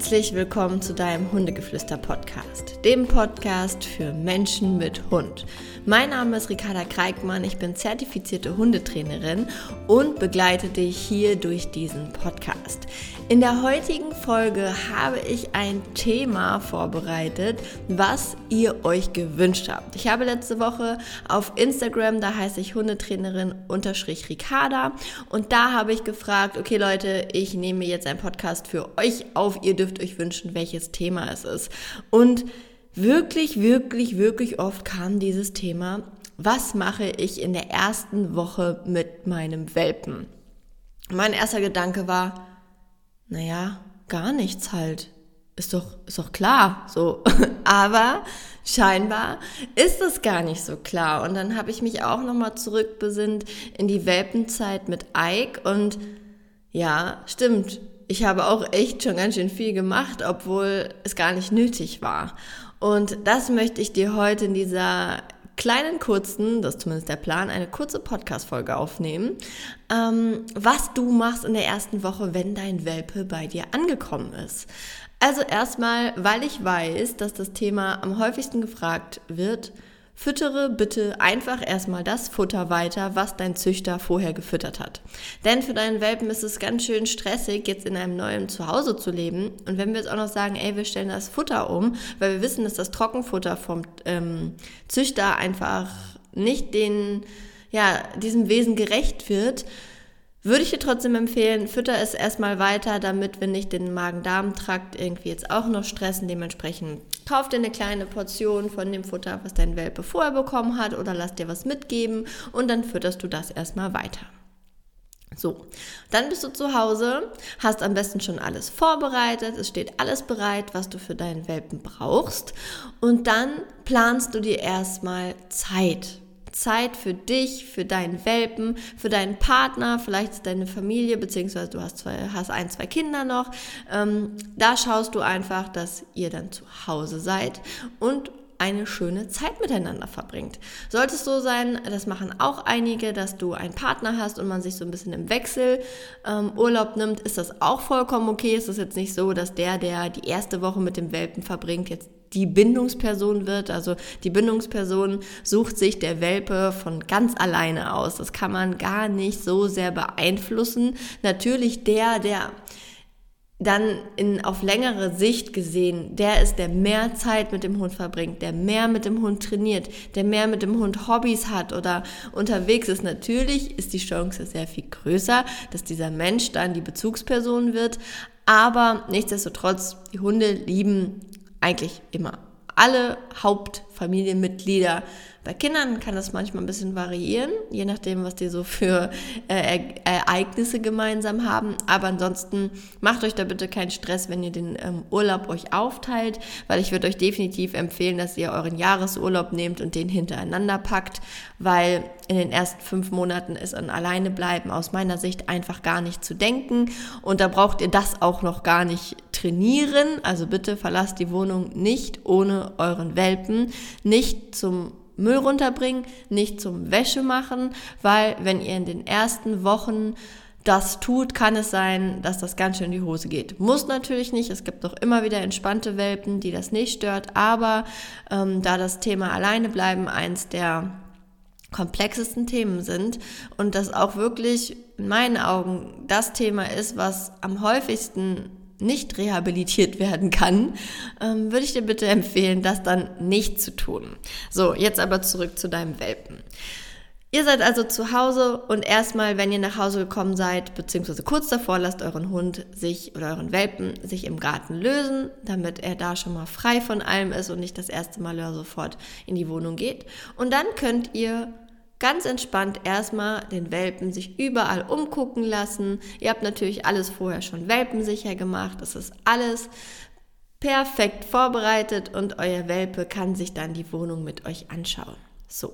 Herzlich willkommen zu deinem Hundegeflüster-Podcast, dem Podcast für Menschen mit Hund. Mein Name ist Ricarda Kreikmann, ich bin zertifizierte Hundetrainerin und begleite dich hier durch diesen Podcast. In der heutigen Folge habe ich ein Thema vorbereitet, was ihr euch gewünscht habt. Ich habe letzte Woche auf Instagram, da heiße ich Hundetrainerin unterstrich Ricarda und da habe ich gefragt, okay Leute, ich nehme jetzt einen Podcast für euch auf, ihr dürft euch wünschen, welches Thema es ist. Und wirklich, wirklich, wirklich oft kam dieses Thema, was mache ich in der ersten Woche mit meinem Welpen? Mein erster Gedanke war, naja, gar nichts halt. Ist doch, ist doch klar, so. Aber scheinbar ist es gar nicht so klar. Und dann habe ich mich auch nochmal zurückbesinnt in die Welpenzeit mit Ike und ja, stimmt. Ich habe auch echt schon ganz schön viel gemacht, obwohl es gar nicht nötig war. Und das möchte ich dir heute in dieser kleinen kurzen, das ist zumindest der Plan, eine kurze Podcast-Folge aufnehmen, ähm, was du machst in der ersten Woche, wenn dein Welpe bei dir angekommen ist. Also erstmal, weil ich weiß, dass das Thema am häufigsten gefragt wird, Füttere bitte einfach erstmal das Futter weiter, was dein Züchter vorher gefüttert hat. Denn für deinen Welpen ist es ganz schön stressig, jetzt in einem neuen Zuhause zu leben. Und wenn wir jetzt auch noch sagen, ey, wir stellen das Futter um, weil wir wissen, dass das Trockenfutter vom ähm, Züchter einfach nicht den, ja, diesem Wesen gerecht wird, würde ich dir trotzdem empfehlen, fütter es erstmal weiter, damit wir nicht den Magen-Darm-Trakt irgendwie jetzt auch noch stressen. Dementsprechend kauf dir eine kleine Portion von dem Futter, was dein Welpe vorher bekommen hat oder lass dir was mitgeben und dann fütterst du das erstmal weiter. So, dann bist du zu Hause, hast am besten schon alles vorbereitet, es steht alles bereit, was du für deinen Welpen brauchst und dann planst du dir erstmal Zeit. Zeit für dich, für deinen Welpen, für deinen Partner, vielleicht deine Familie, beziehungsweise du hast, zwei, hast ein, zwei Kinder noch. Ähm, da schaust du einfach, dass ihr dann zu Hause seid und eine schöne Zeit miteinander verbringt. Sollte es so sein, das machen auch einige, dass du einen Partner hast und man sich so ein bisschen im Wechsel ähm, Urlaub nimmt, ist das auch vollkommen okay. Es ist jetzt nicht so, dass der, der die erste Woche mit dem Welpen verbringt, jetzt die Bindungsperson wird. Also die Bindungsperson sucht sich der Welpe von ganz alleine aus. Das kann man gar nicht so sehr beeinflussen. Natürlich der, der dann in, auf längere Sicht gesehen, der ist, der mehr Zeit mit dem Hund verbringt, der mehr mit dem Hund trainiert, der mehr mit dem Hund Hobbys hat oder unterwegs ist. Natürlich ist die Chance sehr viel größer, dass dieser Mensch dann die Bezugsperson wird. Aber nichtsdestotrotz, die Hunde lieben eigentlich immer. Alle Hauptfamilienmitglieder bei Kindern kann das manchmal ein bisschen variieren, je nachdem, was die so für äh, Ereignisse gemeinsam haben. Aber ansonsten macht euch da bitte keinen Stress, wenn ihr den ähm, Urlaub euch aufteilt, weil ich würde euch definitiv empfehlen, dass ihr euren Jahresurlaub nehmt und den hintereinander packt, weil in den ersten fünf Monaten ist an alleine bleiben aus meiner Sicht einfach gar nicht zu denken. Und da braucht ihr das auch noch gar nicht trainieren. Also bitte verlasst die Wohnung nicht ohne euren Welpen, nicht zum Müll runterbringen, nicht zum Wäsche machen, weil wenn ihr in den ersten Wochen das tut, kann es sein, dass das ganz schön in die Hose geht. Muss natürlich nicht. Es gibt auch immer wieder entspannte Welpen, die das nicht stört. Aber ähm, da das Thema alleine bleiben eins der komplexesten Themen sind und das auch wirklich in meinen Augen das Thema ist, was am häufigsten nicht rehabilitiert werden kann, ähm, würde ich dir bitte empfehlen, das dann nicht zu tun. So, jetzt aber zurück zu deinem Welpen. Ihr seid also zu Hause und erstmal, wenn ihr nach Hause gekommen seid, beziehungsweise kurz davor, lasst euren Hund sich oder euren Welpen sich im Garten lösen, damit er da schon mal frei von allem ist und nicht das erste Mal sofort in die Wohnung geht. Und dann könnt ihr ganz entspannt erstmal den Welpen sich überall umgucken lassen. Ihr habt natürlich alles vorher schon welpensicher gemacht. Es ist alles perfekt vorbereitet und euer Welpe kann sich dann die Wohnung mit euch anschauen. So.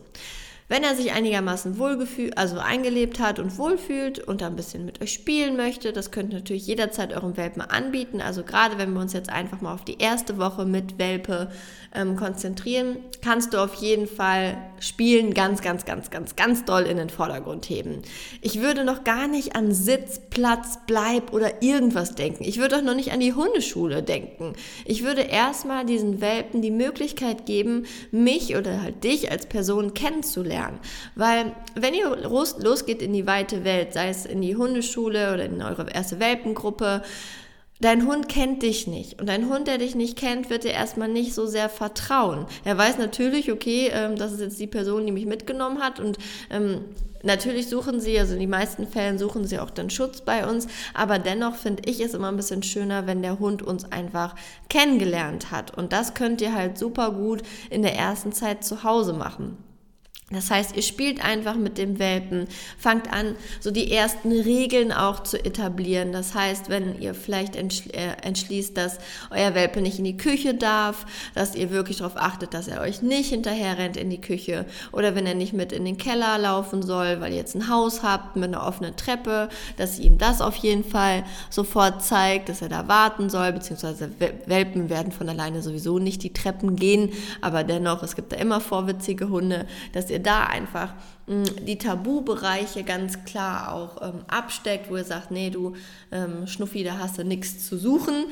Wenn er sich einigermaßen wohlgefühlt, also eingelebt hat und wohlfühlt und ein bisschen mit euch spielen möchte, das könnt ihr natürlich jederzeit eurem Welpen anbieten. Also gerade wenn wir uns jetzt einfach mal auf die erste Woche mit Welpe ähm, konzentrieren, kannst du auf jeden Fall Spielen ganz, ganz, ganz, ganz, ganz doll in den Vordergrund heben. Ich würde noch gar nicht an Sitz, Platz, Bleib oder irgendwas denken. Ich würde auch noch nicht an die Hundeschule denken. Ich würde erstmal diesen Welpen die Möglichkeit geben, mich oder halt dich als Person kennenzulernen lernen. Weil wenn ihr losgeht in die weite Welt, sei es in die Hundeschule oder in eure erste Welpengruppe, Dein Hund kennt dich nicht. Und ein Hund, der dich nicht kennt, wird dir erstmal nicht so sehr vertrauen. Er weiß natürlich, okay, ähm, das ist jetzt die Person, die mich mitgenommen hat. Und ähm, natürlich suchen sie, also in den meisten Fällen suchen sie auch dann Schutz bei uns. Aber dennoch finde ich es immer ein bisschen schöner, wenn der Hund uns einfach kennengelernt hat. Und das könnt ihr halt super gut in der ersten Zeit zu Hause machen. Das heißt, ihr spielt einfach mit dem Welpen, fangt an, so die ersten Regeln auch zu etablieren. Das heißt, wenn ihr vielleicht äh, entschließt, dass euer Welpe nicht in die Küche darf, dass ihr wirklich darauf achtet, dass er euch nicht hinterher rennt in die Küche. Oder wenn er nicht mit in den Keller laufen soll, weil ihr jetzt ein Haus habt mit einer offenen Treppe, dass ihr ihm das auf jeden Fall sofort zeigt, dass er da warten soll, beziehungsweise Welpen werden von alleine sowieso nicht die Treppen gehen, aber dennoch, es gibt da immer vorwitzige Hunde, dass ihr ihr da einfach mm, die Tabubereiche ganz klar auch ähm, absteckt, wo ihr sagt, nee, du ähm, Schnuffi, da hast du nichts zu suchen.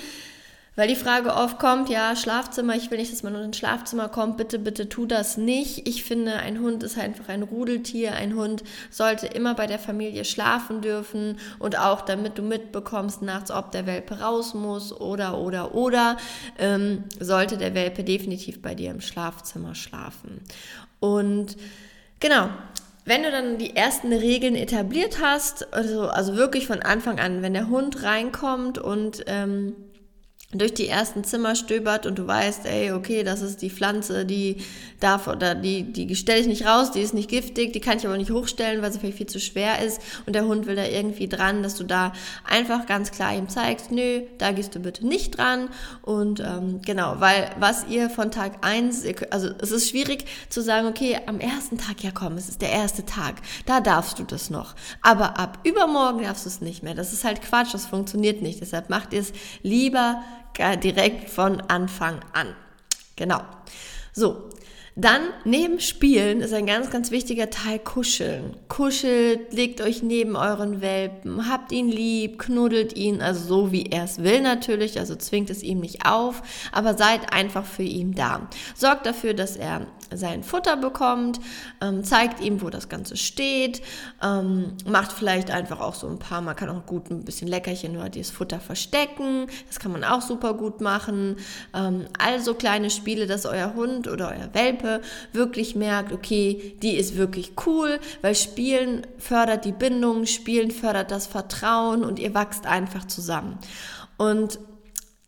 Weil die Frage oft kommt, ja, Schlafzimmer, ich will nicht, dass man nur ins Schlafzimmer kommt, bitte, bitte tu das nicht. Ich finde, ein Hund ist einfach ein Rudeltier. Ein Hund sollte immer bei der Familie schlafen dürfen und auch damit du mitbekommst nachts, ob der Welpe raus muss oder, oder, oder, ähm, sollte der Welpe definitiv bei dir im Schlafzimmer schlafen. Und genau, wenn du dann die ersten Regeln etabliert hast, also, also wirklich von Anfang an, wenn der Hund reinkommt und ähm, durch die ersten Zimmer stöbert und du weißt, ey, okay, das ist die Pflanze, die darf oder die, die stelle ich nicht raus, die ist nicht giftig, die kann ich aber nicht hochstellen, weil sie vielleicht viel zu schwer ist und der Hund will da irgendwie dran, dass du da einfach ganz klar ihm zeigst, nö, da gehst du bitte nicht dran und ähm, genau, weil was ihr von Tag eins, also es ist schwierig zu sagen, okay, am ersten Tag, ja komm, es ist der erste Tag, da darfst du das noch, aber ab übermorgen darfst du es nicht mehr, das ist halt Quatsch, das funktioniert nicht, deshalb macht ihr es lieber direkt von Anfang an. Genau. So, dann neben Spielen ist ein ganz, ganz wichtiger Teil Kuscheln. Kuschelt, legt euch neben euren Welpen, habt ihn lieb, knuddelt ihn, also so wie er es will natürlich, also zwingt es ihm nicht auf, aber seid einfach für ihn da. Sorgt dafür, dass er sein Futter bekommt, ähm, zeigt ihm, wo das Ganze steht, ähm, macht vielleicht einfach auch so ein paar, man kann auch gut ein bisschen Leckerchen oder dieses Futter verstecken, das kann man auch super gut machen. Ähm, also kleine Spiele, dass euer Hund oder euer Welpe Gruppe wirklich merkt, okay, die ist wirklich cool, weil Spielen fördert die Bindung, Spielen fördert das Vertrauen und ihr wachst einfach zusammen. Und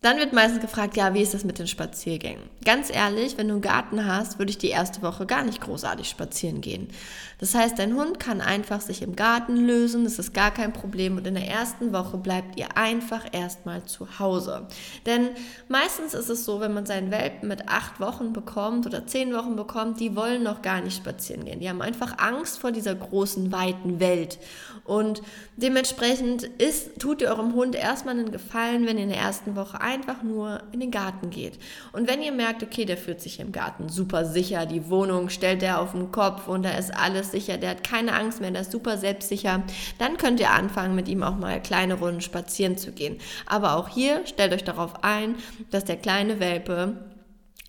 dann wird meistens gefragt, ja, wie ist das mit den Spaziergängen? Ganz ehrlich, wenn du einen Garten hast, würde ich die erste Woche gar nicht großartig spazieren gehen. Das heißt, dein Hund kann einfach sich im Garten lösen, das ist gar kein Problem und in der ersten Woche bleibt ihr einfach erstmal zu Hause. Denn meistens ist es so, wenn man seinen Welpen mit acht Wochen bekommt oder zehn Wochen bekommt, die wollen noch gar nicht spazieren gehen. Die haben einfach Angst vor dieser großen, weiten Welt. Und dementsprechend ist, tut ihr eurem Hund erstmal einen Gefallen, wenn ihr in der ersten Woche einfach nur in den Garten geht. Und wenn ihr merkt, okay, der fühlt sich im Garten super sicher, die Wohnung stellt er auf den Kopf und da ist alles sicher, der hat keine Angst mehr, der ist super selbstsicher, dann könnt ihr anfangen, mit ihm auch mal kleine Runden spazieren zu gehen. Aber auch hier stellt euch darauf ein, dass der kleine Welpe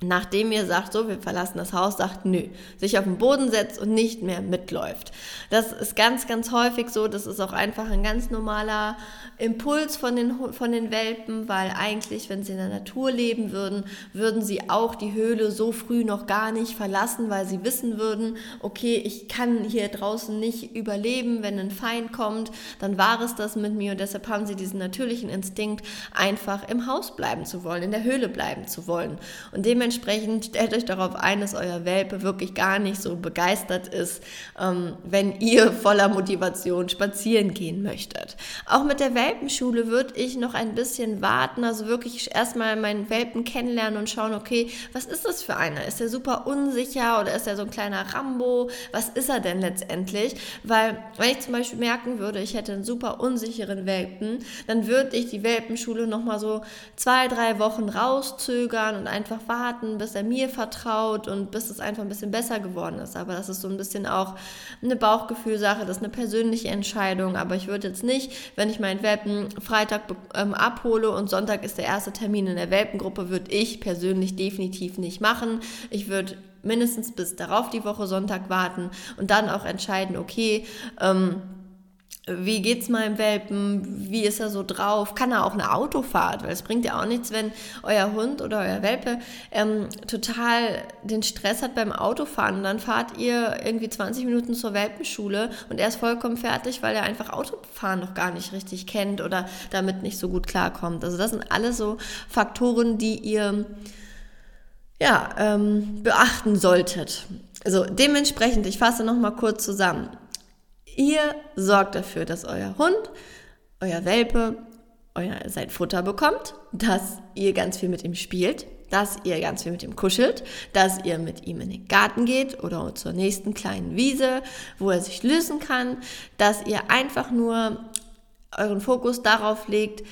nachdem ihr sagt, so, wir verlassen das Haus, sagt, nö, sich auf den Boden setzt und nicht mehr mitläuft. Das ist ganz, ganz häufig so. Das ist auch einfach ein ganz normaler Impuls von den, von den Welpen, weil eigentlich, wenn sie in der Natur leben würden, würden sie auch die Höhle so früh noch gar nicht verlassen, weil sie wissen würden, okay, ich kann hier draußen nicht überleben, wenn ein Feind kommt, dann war es das mit mir und deshalb haben sie diesen natürlichen Instinkt, einfach im Haus bleiben zu wollen, in der Höhle bleiben zu wollen. Und dementsprechend dementsprechend stellt euch darauf ein, dass euer Welpe wirklich gar nicht so begeistert ist, ähm, wenn ihr voller Motivation spazieren gehen möchtet. Auch mit der Welpenschule würde ich noch ein bisschen warten, also wirklich erstmal meinen Welpen kennenlernen und schauen, okay, was ist das für einer? Ist er super unsicher oder ist er so ein kleiner Rambo? Was ist er denn letztendlich? Weil wenn ich zum Beispiel merken würde, ich hätte einen super unsicheren Welpen, dann würde ich die Welpenschule nochmal so zwei, drei Wochen rauszögern und einfach warten, bis er mir vertraut und bis es einfach ein bisschen besser geworden ist. Aber das ist so ein bisschen auch eine Bauchgefühlsache, das ist eine persönliche Entscheidung. Aber ich würde jetzt nicht, wenn ich meinen Welpen Freitag ähm, abhole und Sonntag ist der erste Termin in der Welpengruppe, würde ich persönlich definitiv nicht machen. Ich würde mindestens bis darauf die Woche Sonntag warten und dann auch entscheiden, okay, ähm, wie geht's meinem Welpen? Wie ist er so drauf? Kann er auch eine Autofahrt? Weil es bringt ja auch nichts, wenn euer Hund oder euer Welpe ähm, total den Stress hat beim Autofahren und dann fahrt ihr irgendwie 20 Minuten zur Welpenschule und er ist vollkommen fertig, weil er einfach Autofahren noch gar nicht richtig kennt oder damit nicht so gut klarkommt. Also das sind alles so Faktoren, die ihr ja, ähm, beachten solltet. Also dementsprechend, ich fasse nochmal kurz zusammen. Ihr sorgt dafür, dass euer Hund, euer Welpe, euer sein Futter bekommt, dass ihr ganz viel mit ihm spielt, dass ihr ganz viel mit ihm kuschelt, dass ihr mit ihm in den Garten geht oder zur nächsten kleinen Wiese, wo er sich lösen kann, dass ihr einfach nur euren Fokus darauf legt,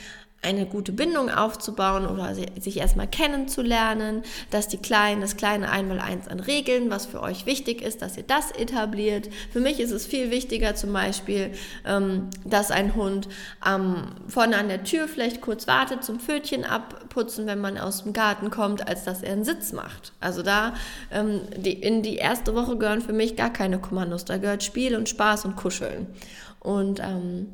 eine gute Bindung aufzubauen oder sich erstmal kennenzulernen, dass die Kleinen das kleine Einmaleins an Regeln, was für euch wichtig ist, dass ihr das etabliert. Für mich ist es viel wichtiger zum Beispiel, ähm, dass ein Hund ähm, vorne an der Tür vielleicht kurz wartet zum Pfötchen abputzen, wenn man aus dem Garten kommt, als dass er einen Sitz macht. Also da ähm, die, in die erste Woche gehören für mich gar keine Kommandos. Da gehört Spiel und Spaß und Kuscheln. Und ähm,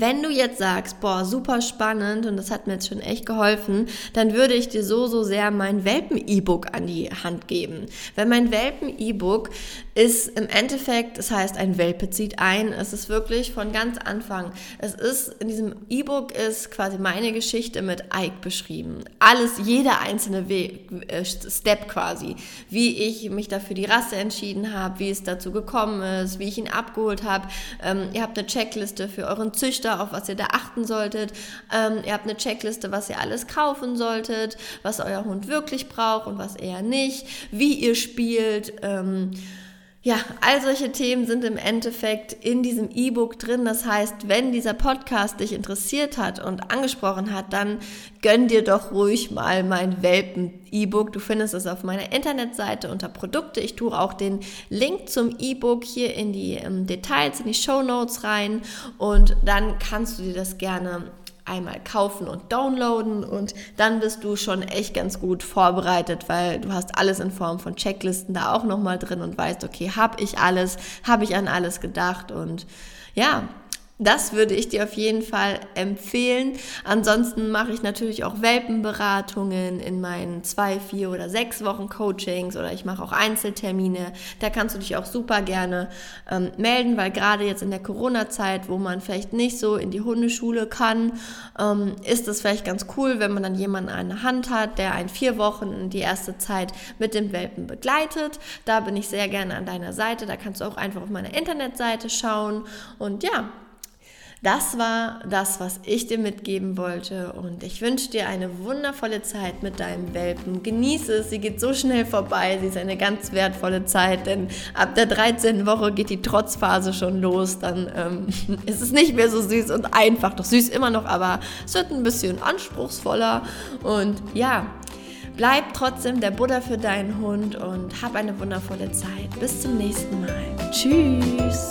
wenn du jetzt sagst, boah, super spannend und das hat mir jetzt schon echt geholfen, dann würde ich dir so, so sehr mein Welpen-E-Book an die Hand geben. Weil mein Welpen-E-Book ist im Endeffekt, das heißt, ein Welpe zieht ein. Es ist wirklich von ganz Anfang. Es ist, in diesem E-Book ist quasi meine Geschichte mit Ike beschrieben. Alles, jeder einzelne We äh, Step quasi. Wie ich mich dafür die Rasse entschieden habe, wie es dazu gekommen ist, wie ich ihn abgeholt habe. Ähm, ihr habt eine Checkliste für euren Züchter Züchter, auf was ihr da achten solltet. Ähm, ihr habt eine Checkliste, was ihr alles kaufen solltet, was euer Hund wirklich braucht und was eher nicht, wie ihr spielt. Ähm, ja, all solche Themen sind im Endeffekt in diesem E-Book drin. Das heißt, wenn dieser Podcast dich interessiert hat und angesprochen hat, dann gönn dir doch ruhig mal mein Welpen-E-Book. Du findest es auf meiner Internetseite unter Produkte. Ich tue auch den Link zum E-Book hier in die ähm, Details, in die Show Notes rein und dann kannst du dir das gerne einmal kaufen und downloaden und dann bist du schon echt ganz gut vorbereitet, weil du hast alles in Form von Checklisten da auch nochmal drin und weißt, okay, habe ich alles, habe ich an alles gedacht und ja, das würde ich dir auf jeden Fall empfehlen. Ansonsten mache ich natürlich auch Welpenberatungen in meinen zwei, vier oder sechs Wochen Coachings oder ich mache auch Einzeltermine. Da kannst du dich auch super gerne ähm, melden, weil gerade jetzt in der Corona-Zeit, wo man vielleicht nicht so in die Hundeschule kann, ähm, ist es vielleicht ganz cool, wenn man dann jemanden an der Hand hat, der einen vier Wochen die erste Zeit mit dem Welpen begleitet. Da bin ich sehr gerne an deiner Seite. Da kannst du auch einfach auf meiner Internetseite schauen und ja, das war das, was ich dir mitgeben wollte und ich wünsche dir eine wundervolle Zeit mit deinem Welpen. Genieße es, sie geht so schnell vorbei, sie ist eine ganz wertvolle Zeit, denn ab der 13. Woche geht die Trotzphase schon los, dann ähm, ist es nicht mehr so süß und einfach, doch süß immer noch, aber es wird ein bisschen anspruchsvoller und ja, Bleib trotzdem der Buddha für deinen Hund und hab eine wundervolle Zeit. Bis zum nächsten Mal. Tschüss.